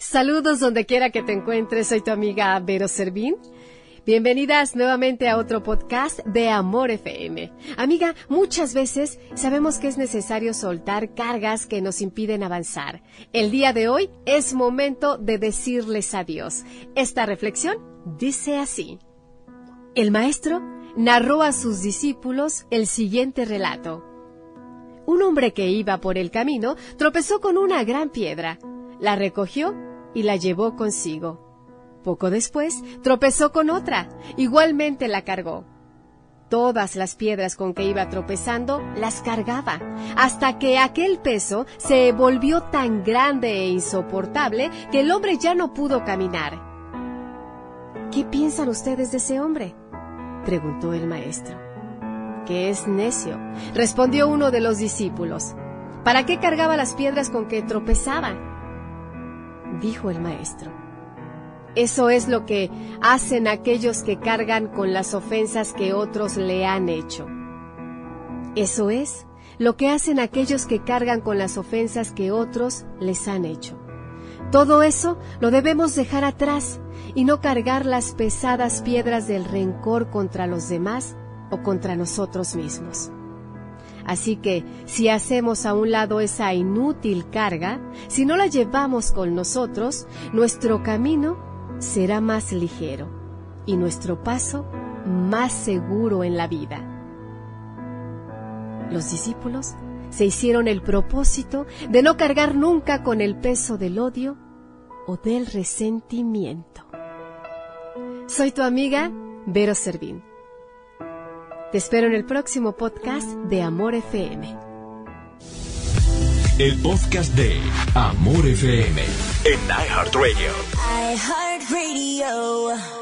Saludos donde quiera que te encuentres, soy tu amiga Vero Servín. Bienvenidas nuevamente a otro podcast de Amor FM. Amiga, muchas veces sabemos que es necesario soltar cargas que nos impiden avanzar. El día de hoy es momento de decirles adiós. Esta reflexión dice así. El maestro narró a sus discípulos el siguiente relato. Un hombre que iba por el camino tropezó con una gran piedra, la recogió y la llevó consigo. Poco después tropezó con otra, igualmente la cargó. Todas las piedras con que iba tropezando las cargaba, hasta que aquel peso se volvió tan grande e insoportable que el hombre ya no pudo caminar. ¿Qué piensan ustedes de ese hombre? preguntó el maestro. Que es necio, respondió uno de los discípulos. ¿Para qué cargaba las piedras con que tropezaba? Dijo el maestro. Eso es lo que hacen aquellos que cargan con las ofensas que otros le han hecho. Eso es lo que hacen aquellos que cargan con las ofensas que otros les han hecho. Todo eso lo debemos dejar atrás y no cargar las pesadas piedras del rencor contra los demás o contra nosotros mismos. Así que si hacemos a un lado esa inútil carga, si no la llevamos con nosotros, nuestro camino será más ligero y nuestro paso más seguro en la vida. Los discípulos se hicieron el propósito de no cargar nunca con el peso del odio o del resentimiento. Soy tu amiga Vero Servín. Te espero en el próximo podcast de Amor FM. El podcast de Amor FM en iHeartRadio. iHeartRadio.